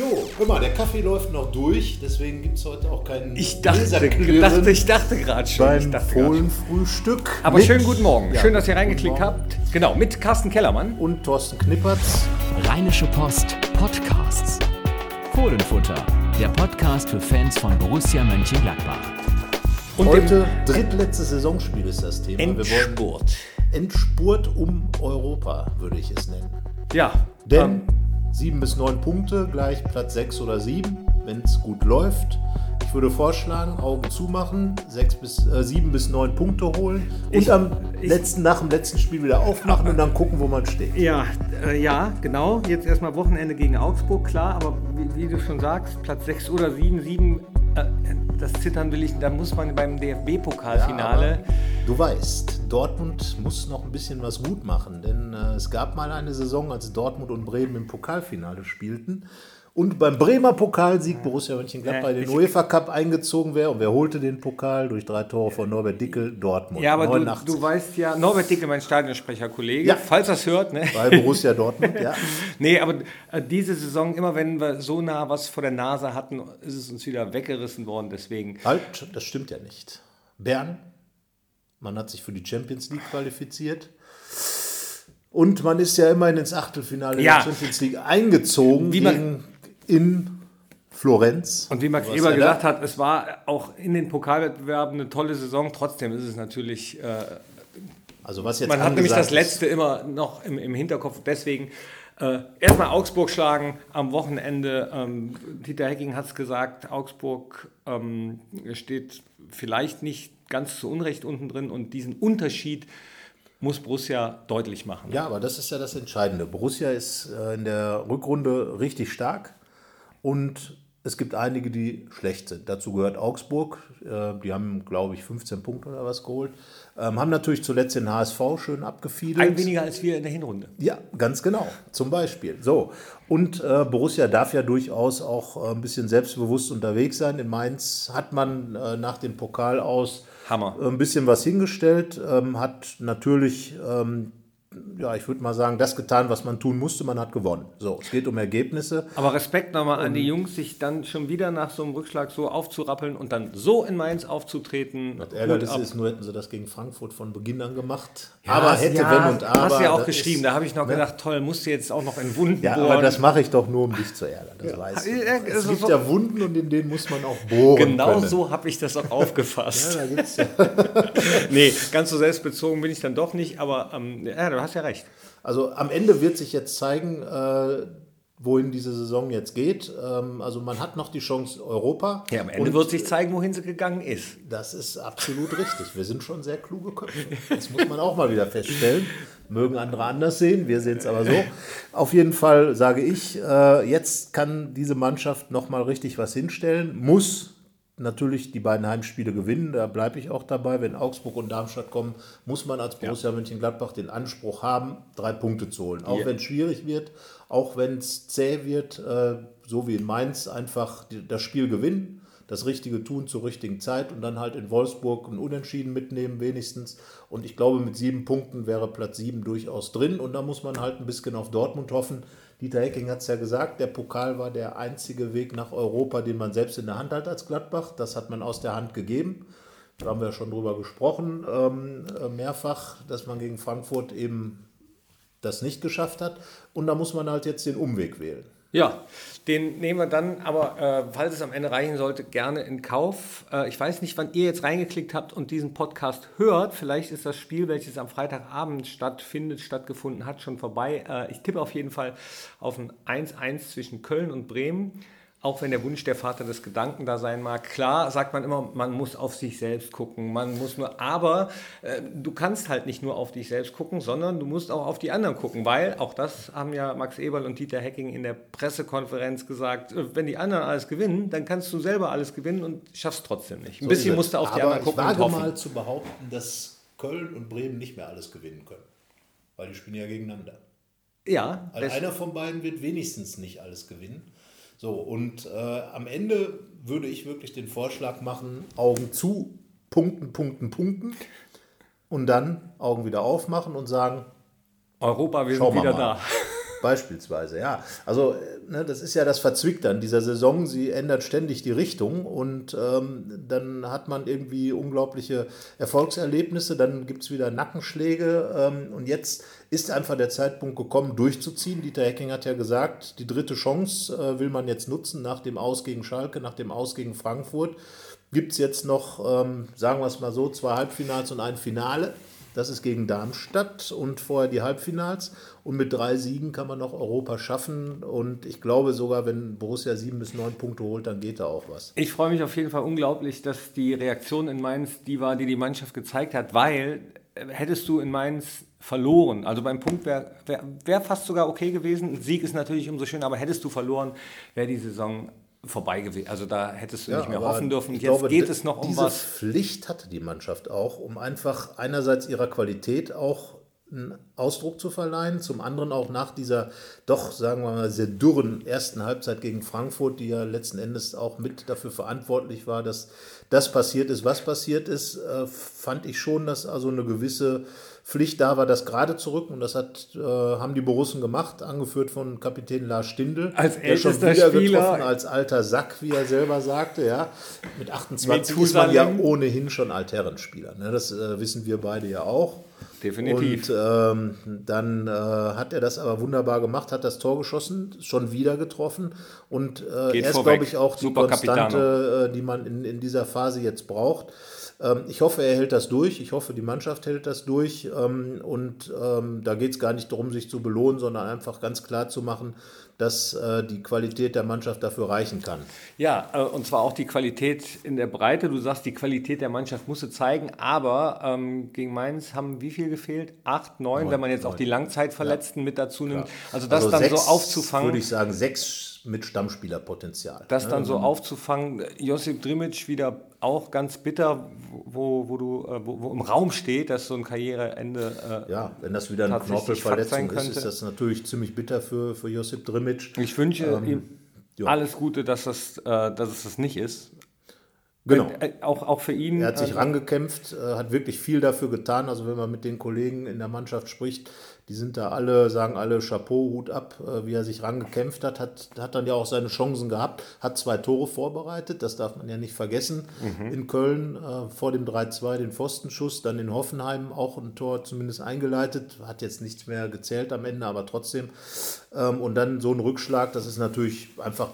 Jo, guck mal, der Kaffee läuft noch durch, deswegen gibt es heute auch keinen Ich dachte, dachte, ich dachte gerade schon. beim Ich dachte grad schon. Fohlenfrühstück. Aber mit- schönen guten Morgen. Ja, Schön, dass ihr reingeklickt habt. Genau, mit Carsten Kellermann. Und Thorsten Knippertz. Rheinische Post Podcasts. Fohlenfutter, der Podcast für Fans von Borussia Mönchengladbach. Und Heute drittletztes Saisonspiel ist das Thema. Wir wollen Endspurt. Endspurt um Europa, würde ich es nennen. Ja, Denn ähm, sieben bis neun Punkte, gleich Platz sechs oder sieben, wenn es gut läuft. Ich würde vorschlagen, Augen zumachen, sechs bis, äh, sieben bis neun Punkte holen und Ich- am ich- letzten, nach dem letzten Spiel wieder aufmachen und dann gucken, wo man steht. ja, äh, ja, genau. Jetzt erstmal Wochenende gegen Augsburg, klar. Aber wie, wie du schon sagst, Platz 6 oder 7, 7, äh, das Zittern will ich, da muss man beim DFB-Pokalfinale. aber du weißt, Dortmund muss noch ein bisschen was gut machen, denn äh, es gab mal eine Saison, als Dortmund und Bremen im Pokalfinale spielten und beim Bremer Pokalsieg Borussia Mönchengladbach Ja, in den UEFA Cup eingezogen wäre und wer holte den Pokal durch drei Tore von Norbert Dickel? Dortmund. ja, aber du, 89. du weißt ja, Norbert Dicke, mein Stadionsprecher-Kollege, Ja. falls das hört, ne? bei Borussia Dortmund, ja. Nee, aber äh, diese Saison, immer wenn wir so nah was vor der Nase hatten, ist es uns wieder weggerissen worden. Deswegen, Halt, das stimmt ja nicht. Bern, man hat sich für die Champions League qualifiziert. Und man ist ja immerhin ins Achtelfinale Ja. der Champions League eingezogen Wie man- gegen, in Florenz. und wie Max Eber gesagt hat, es war auch in den Pokalwettbewerben eine tolle Saison. Trotzdem ist es natürlich, äh, Also was jetzt man hat nämlich das ist- Letzte immer noch im, im Hinterkopf. Deswegen äh, erstmal Augsburg schlagen am Wochenende. Ähm, Dieter Hecking hat es gesagt, Augsburg ähm, steht vielleicht nicht ganz zu Unrecht unten drin und diesen Unterschied muss Borussia deutlich machen. Ja, aber das ist ja das Entscheidende. Borussia ist äh, in der Rückrunde richtig stark und es gibt einige, die schlecht sind. Dazu gehört Augsburg. Äh, die haben, glaube ich, 15 Punkte oder was geholt. Ähm, haben natürlich zuletzt den HSV schön abgefiedelt. Ein weniger als wir in der Hinrunde. Ja, ganz genau. Zum Beispiel. So. Und äh, Borussia darf ja durchaus auch äh, ein bisschen selbstbewusst unterwegs sein. In Mainz hat man nach dem Pokal aus Hammer. ein bisschen was hingestellt, ähm, hat natürlich, ähm, ja, ich würde mal sagen, das getan, was man tun musste. Man hat gewonnen. So, es geht um Ergebnisse. Aber Respekt nochmal an Ähm. die Jungs, sich dann schon wieder nach so einem Rückschlag so aufzurappeln und dann so in Mainz aufzutreten. Das Ärgernis ab. ist, nur hätten sie das gegen Frankfurt von Beginn an gemacht. Ja, aber hätte, ja, wenn und aber. Hast du ja auch geschrieben, ist- da habe ich noch ne? gedacht, toll, musst du jetzt auch noch in Wunden Ja, bohren. aber das mache ich doch nur, um dich zu ärgern. Das weißt du. Ja, Es gibt ja Wunden und in denen muss man auch bohren Genau können. so habe ich das auch aufgefasst. Ja, da gibt's ja. nee, ganz so selbstbezogen bin ich dann doch nicht, aber ähm, ja, du hast ja recht. Also am Ende wird sich jetzt zeigen, äh, wohin diese Saison jetzt geht. Ähm, also man hat noch die Chance Europa. Ja, am Ende Und wird sich zeigen, wohin sie gegangen ist. Das ist absolut richtig. Wir sind schon sehr kluge Köpfe. Das muss man auch mal wieder feststellen. Mögen andere anders sehen, wir sehen es aber so. Auf jeden Fall sage ich, äh, jetzt kann diese Mannschaft noch mal richtig was hinstellen, muss natürlich die beiden Heimspiele gewinnen, da bleibe ich auch dabei. Wenn Augsburg und Darmstadt kommen, muss man als Borussia Mönchengladbach den Anspruch haben, drei Punkte zu holen. Auch Ja. wenn es schwierig wird, auch wenn es zäh wird, äh, so wie in Mainz, einfach das Spiel gewinnen, das Richtige tun zur richtigen Zeit und dann halt in Wolfsburg ein Unentschieden mitnehmen wenigstens. Und ich glaube, mit sieben Punkten wäre Platz sieben durchaus drin und da muss man halt ein bisschen auf Dortmund hoffen. Dieter Hecking hat es ja gesagt, der Pokal war der einzige Weg nach Europa, den man selbst in der Hand hat als Gladbach. Das hat man aus der Hand gegeben. Da haben wir ja schon drüber gesprochen, ähm, äh, mehrfach, dass man gegen Frankfurt eben das nicht geschafft hat. Und da muss man halt jetzt den Umweg wählen. Ja, den nehmen wir dann, aber äh, falls es am Ende reichen sollte, gerne in Kauf. Äh, ich weiß nicht, wann ihr jetzt reingeklickt habt und diesen Podcast hört. Vielleicht ist das Spiel, welches am Freitagabend stattfindet, stattgefunden hat, schon vorbei. Äh, ich tippe auf jeden Fall auf ein 1-1 zwischen Köln und Bremen. Auch wenn der Wunsch der Vater des Gedanken da sein mag. Klar sagt man immer, man muss auf sich selbst gucken. Man muss nur, aber äh, du kannst halt nicht nur auf dich selbst gucken, sondern du musst auch auf die anderen gucken, weil auch das haben ja Max Eberl und Dieter Hecking in der Pressekonferenz gesagt. äh, Wenn die anderen alles gewinnen, dann kannst du selber alles gewinnen und schaffst trotzdem nicht. Ein bisschen musst du auf die Aber anderen gucken ich wage mal zu behaupten, dass Köln und Bremen nicht mehr alles gewinnen können. Weil die spielen ja gegeneinander. Ja, das- einer von beiden wird wenigstens nicht alles gewinnen. So, und äh, am Ende würde ich wirklich den Vorschlag machen, Augen zu, punkten, punkten, punkten. Und dann Augen wieder aufmachen und sagen, Europa, wir sind wieder da. Beispielsweise, ja. Also, ne, das ist ja das Verzwickte an dieser Saison. Sie ändert ständig die Richtung und ähm, dann hat man irgendwie unglaubliche Erfolgserlebnisse, dann gibt es wieder Nackenschläge ähm, und jetzt ist einfach der Zeitpunkt gekommen, durchzuziehen. Dieter Hecking hat ja gesagt, die dritte Chance äh, will man jetzt nutzen nach dem Aus gegen Schalke, nach dem Aus gegen Frankfurt. Gibt es jetzt noch, ähm, sagen wir es mal so, zwei Halbfinals und ein Finale. Das ist gegen Darmstadt und vorher die Halbfinals. Und mit drei Siegen kann man noch Europa schaffen. Und ich glaube sogar, wenn Borussia sieben bis neun Punkte holt, dann geht da auch was. Ich freue mich auf jeden Fall unglaublich, dass die Reaktion in Mainz die war, die die Mannschaft gezeigt hat, weil äh, hättest du in Mainz verloren, also beim Punkt wäre wär, wär fast sogar okay gewesen. Ein Sieg ist natürlich umso schöner, aber hättest du verloren, wäre die Saison vorbei gewesen. Also da hättest du ja, nicht mehr hoffen dürfen. Jetzt glaube, geht es noch um diese was. Pflicht hatte die Mannschaft auch, um einfach einerseits ihrer Qualität auch einen Ausdruck zu verleihen, zum anderen auch nach dieser doch, sagen wir mal, sehr dürren ersten Halbzeit gegen Frankfurt, die ja letzten Endes auch mit dafür verantwortlich war, dass das passiert ist, was passiert ist, äh, fand ich schon, dass also eine gewisse Pflicht da war, das gerade zu rücken. Und das hat, äh, haben die Borussen gemacht, angeführt von Kapitän Lars Stindl. Als der schon wieder Spieler. getroffen, als alter Sack, wie er selber sagte. Ja. Mit 28 Mit ist man ja ohnehin schon Altherrenspieler. Ne? Das äh, wissen wir beide ja auch. Definitiv. Und ähm, dann äh, hat er das aber wunderbar gemacht, hat das Tor geschossen, schon wieder getroffen. Und äh, er ist, glaube ich, auch die Super Konstante, äh, die man in, in dieser Phase jetzt braucht. Ähm, ich hoffe, er hält das durch. Ich hoffe, die Mannschaft hält das durch. Ähm, und ähm, da geht es gar nicht darum, sich zu belohnen, sondern einfach ganz klar zu machen, dass äh, die Qualität der Mannschaft dafür reichen kann. Ja, äh, und zwar auch die Qualität in der Breite. Du sagst, die Qualität der Mannschaft musste zeigen, aber ähm, gegen Mainz haben wie viel gefehlt? Acht, neun, neun wenn man jetzt neun. auch die Langzeitverletzten ja. mit dazu nimmt. Ja. Also das also dann sechs, so aufzufangen. Würde ich sagen, sechs mit Stammspielerpotenzial. Das dann so aufzufangen. Josip Drimic wieder auch ganz bitter, wo, wo, du, äh, wo, wo im Raum steht, dass so ein Karriereende. Äh, ja, wenn das wieder eine Knorpelverletzung ist, ist das natürlich ziemlich bitter für, für Josip Drimic. Ich wünsche ähm, ihm ja. alles Gute, dass, das, äh, dass es das nicht ist. Genau. Äh, auch, auch für ihn. Er hat sich also, rangekämpft, äh, hat wirklich viel dafür getan. Also wenn man mit den Kollegen in der Mannschaft spricht, die sind da alle, sagen alle Chapeau, Hut ab, äh, wie er sich rangekämpft hat, hat, hat dann ja auch seine Chancen gehabt, hat zwei Tore vorbereitet, das darf man ja nicht vergessen. Mhm. In Köln äh, vor dem 3-2 den Pfostenschuss, dann in Hoffenheim auch ein Tor zumindest eingeleitet, hat jetzt nichts mehr gezählt am Ende, aber trotzdem. Ähm, und dann so ein Rückschlag, das ist natürlich einfach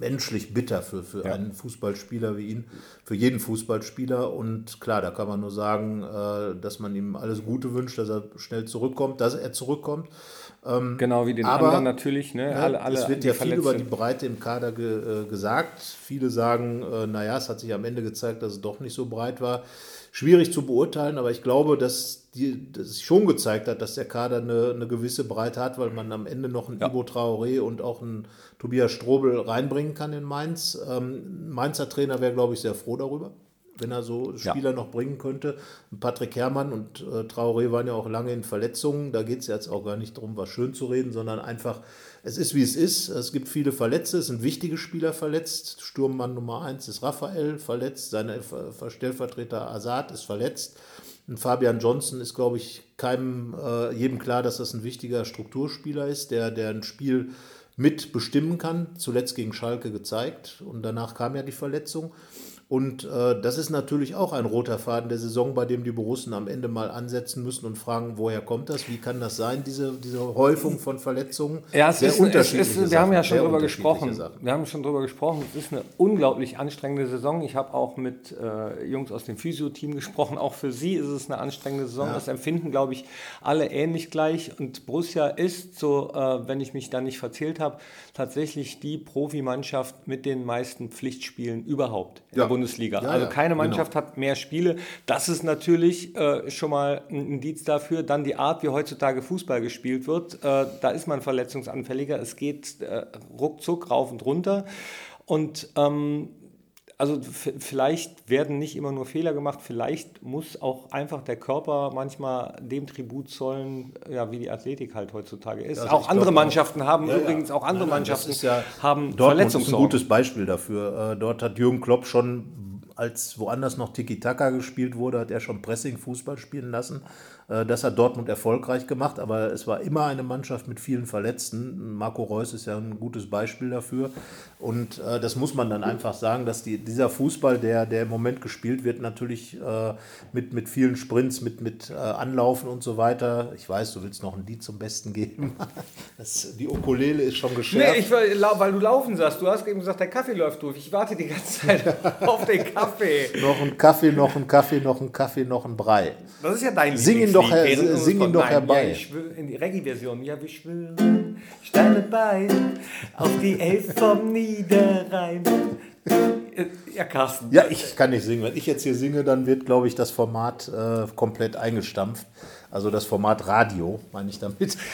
menschlich bitter für, für ja. einen Fußballspieler wie ihn, für jeden Fußballspieler. Und klar, da kann man nur sagen, äh, dass man ihm alles Gute wünscht, dass er schnell zurückkommt, dass er zurückkommt. Ähm, genau wie den aber, anderen natürlich. Ne? Alle, alle es wird ja viel über die Breite im Kader ge, äh, gesagt. Viele sagen, äh, naja, es hat sich am Ende gezeigt, dass es doch nicht so breit war. Schwierig zu beurteilen, aber ich glaube, dass, die, dass es schon gezeigt hat, dass der Kader eine, eine gewisse Breite hat, weil man am Ende noch einen ja. Ibo Traoré und auch einen Tobias Strobel reinbringen kann in Mainz. Ähm, Mainzer Trainer wäre, glaube ich, sehr froh darüber, wenn er so Spieler ja. noch bringen könnte. Patrick Herrmann und äh, Traoré waren ja auch lange in Verletzungen. Da geht es jetzt auch gar nicht darum, was schön zu reden, sondern einfach, es ist wie es ist. Es gibt viele Verletzte, es sind wichtige Spieler verletzt. Sturmmann Nummer 1 ist Raphael verletzt, sein Stellvertreter Azad ist verletzt. Und Fabian Johnson ist, glaube ich, keinem, äh, jedem klar, dass das ein wichtiger Strukturspieler ist, der, der ein Spiel mitbestimmen kann. Zuletzt gegen Schalke gezeigt und danach kam ja die Verletzung. Und äh, das ist natürlich auch ein roter Faden der Saison, bei dem die Borussen am Ende mal ansetzen müssen und fragen, woher kommt das? Wie kann das sein, diese, diese Häufung von Verletzungen? Ja, es Sehr ist, unterschiedliche es ist, wir haben ja schon darüber gesprochen. Sachen. Wir haben schon darüber gesprochen. Es ist eine unglaublich anstrengende Saison. Ich habe auch mit äh, Jungs aus dem Physio-Team gesprochen. Auch für sie ist es eine anstrengende Saison. Ja. Das empfinden, glaube ich, alle ähnlich gleich. Und Borussia ist, so äh, wenn ich mich da nicht verzählt habe, tatsächlich die Profimannschaft mit den meisten Pflichtspielen überhaupt ja. Bundesliga. Ja, also keine genau. Mannschaft genau. hat mehr Spiele. Das ist natürlich äh, schon mal ein Indiz dafür. Dann die Art, wie heutzutage Fußball gespielt wird. Äh, da ist man verletzungsanfälliger. Es geht äh, ruckzuck rauf und runter. Und ähm, also vielleicht werden nicht immer nur Fehler gemacht, vielleicht muss auch einfach der Körper manchmal dem Tribut zollen, ja, wie die Athletik halt heutzutage ist. Also auch andere Mannschaften auch, haben ja, übrigens, auch andere nein, nein, Mannschaften ja, haben Dortmund ist ein gutes Beispiel dafür. Äh, dort hat Jürgen Klopp schon als woanders noch Tiki-Taka gespielt wurde, hat er schon Pressing-Fußball spielen lassen. Äh, Das hat Dortmund erfolgreich gemacht, aber es war immer eine Mannschaft mit vielen Verletzten. Marco Reus ist ja ein gutes Beispiel dafür. Und äh, das muss man dann einfach sagen, dass die, dieser Fußball, der, der im Moment gespielt wird, natürlich äh, mit, mit vielen Sprints, mit, mit äh, Anlaufen und so weiter. Ich weiß, du willst noch ein Lied zum Besten geben. Das, die Ukulele ist schon geschärft. Nee, ich, weil du laufen sagst. Du hast eben gesagt, der Kaffee läuft durch. Ich warte die ganze Zeit auf den Kaffee. noch ein Kaffee, noch ein Kaffee, noch ein Kaffee, noch ein Brei. Das ist ja dein Sing ihn doch her- Lieblingslied, während sing ihn doch Nein, herbei. Ja, ich schwör, in die Reggae-Version. Ja, wir schwören, Steine bei auf die Elf vom Niederrhein. Äh, Ja, Carsten. Ja, ich kann nicht singen. Wenn ich jetzt hier singe, dann wird, glaube ich, das Format äh, komplett eingestampft. Also das Format Radio, meine ich damit.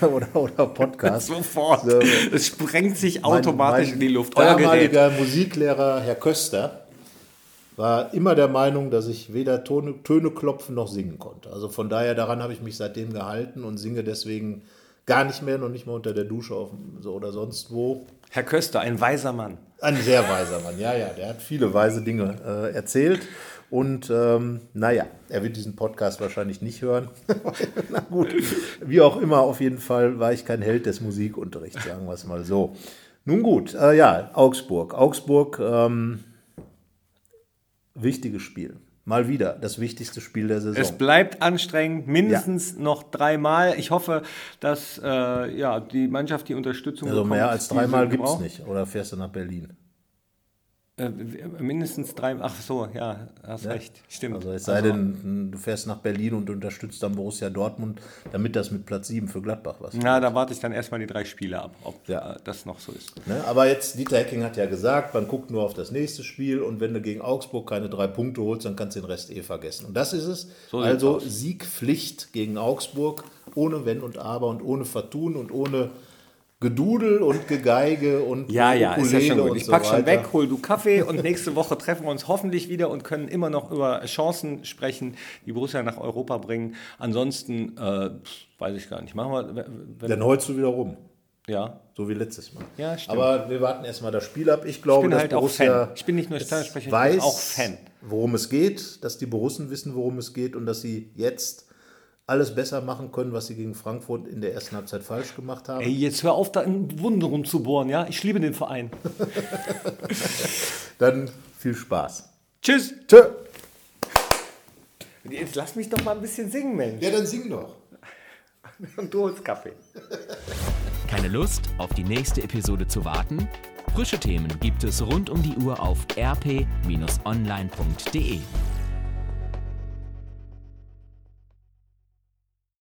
Äh, oder, oder Podcast. Sofort. So. Es sprengt sich Mein- automatisch mein in die Luft. Euer Gerät. damaliger Musiklehrer, Herr Köster, war immer der Meinung, dass ich weder Töne, Töne klopfen noch singen konnte. Also von daher, daran habe ich mich seitdem gehalten und singe deswegen gar nicht mehr, noch nicht mal unter der Dusche auf, so oder sonst wo. Herr Köster, ein weiser Mann. Ein sehr weiser Mann, ja, ja, der hat viele weise Dinge äh, erzählt. Und ähm, naja, er wird diesen Podcast wahrscheinlich nicht hören. Na gut, wie auch immer, auf jeden Fall war ich kein Held des Musikunterrichts, sagen wir es mal so. Nun gut, äh, ja, Augsburg. Augsburg, ähm, wichtiges Spiel. Mal wieder das wichtigste Spiel der Saison. Es bleibt anstrengend, mindestens noch dreimal. Ich hoffe, dass äh, ja, die Mannschaft die Unterstützung also mehr bekommt, als die sie dreimal gibt es nicht. Oder fährst du nach Berlin? Äh, mindestens drei. Ach so, ja, hast recht. Stimmt. Also es sei denn, du fährst nach Berlin und unterstützt dann Borussia Dortmund, damit das mit Platz 7 für Gladbach was Na, da warte ich dann erstmal die drei Spiele ab, ob Ja. äh, das noch so ist. Ne? Aber jetzt, Dieter Hecking hat ja gesagt, man guckt nur auf das nächste Spiel und wenn du gegen Augsburg keine drei Punkte holst, dann kannst du den Rest eh vergessen. Und das ist es. So also. Siegpflicht gegen Augsburg, ohne Wenn und Aber und ohne Vertun und ohne Gedudel und Gegeige und Ja, ja, ist ja schon gut. Ich so pack schon weiter. weg, hol du Kaffee und nächste Woche treffen wir uns hoffentlich wieder und können immer noch über Chancen sprechen, die Borussia nach Europa bringen. Ansonsten, äh, weiß ich gar nicht. Machen wir, wenn, Dann holst du wieder rum. ja. So wie letztes Mal. Ja, stimmt. Aber wir warten erstmal das Spiel ab. Ich Ich glaube, bin dass halt auch Borussia Fan. Ich bin nicht nur Stadionsprecher, ich weiß, bin auch Fan. worum es geht, dass die Borussen wissen, worum es geht und dass sie jetzt alles besser machen können, was sie gegen Frankfurt in der ersten Halbzeit falsch gemacht haben. Ey, jetzt hör auf, da in Wunden rumzubohren, ja? Ich liebe den Verein. Dann viel Spaß. Tschüss. Tschö. Jetzt lass mich doch mal ein bisschen singen, Mensch. Ja, dann sing doch. Und du holst Kaffee. Keine Lust, auf die nächste Episode zu warten? Frische Themen gibt es rund um die Uhr auf rp-online.de.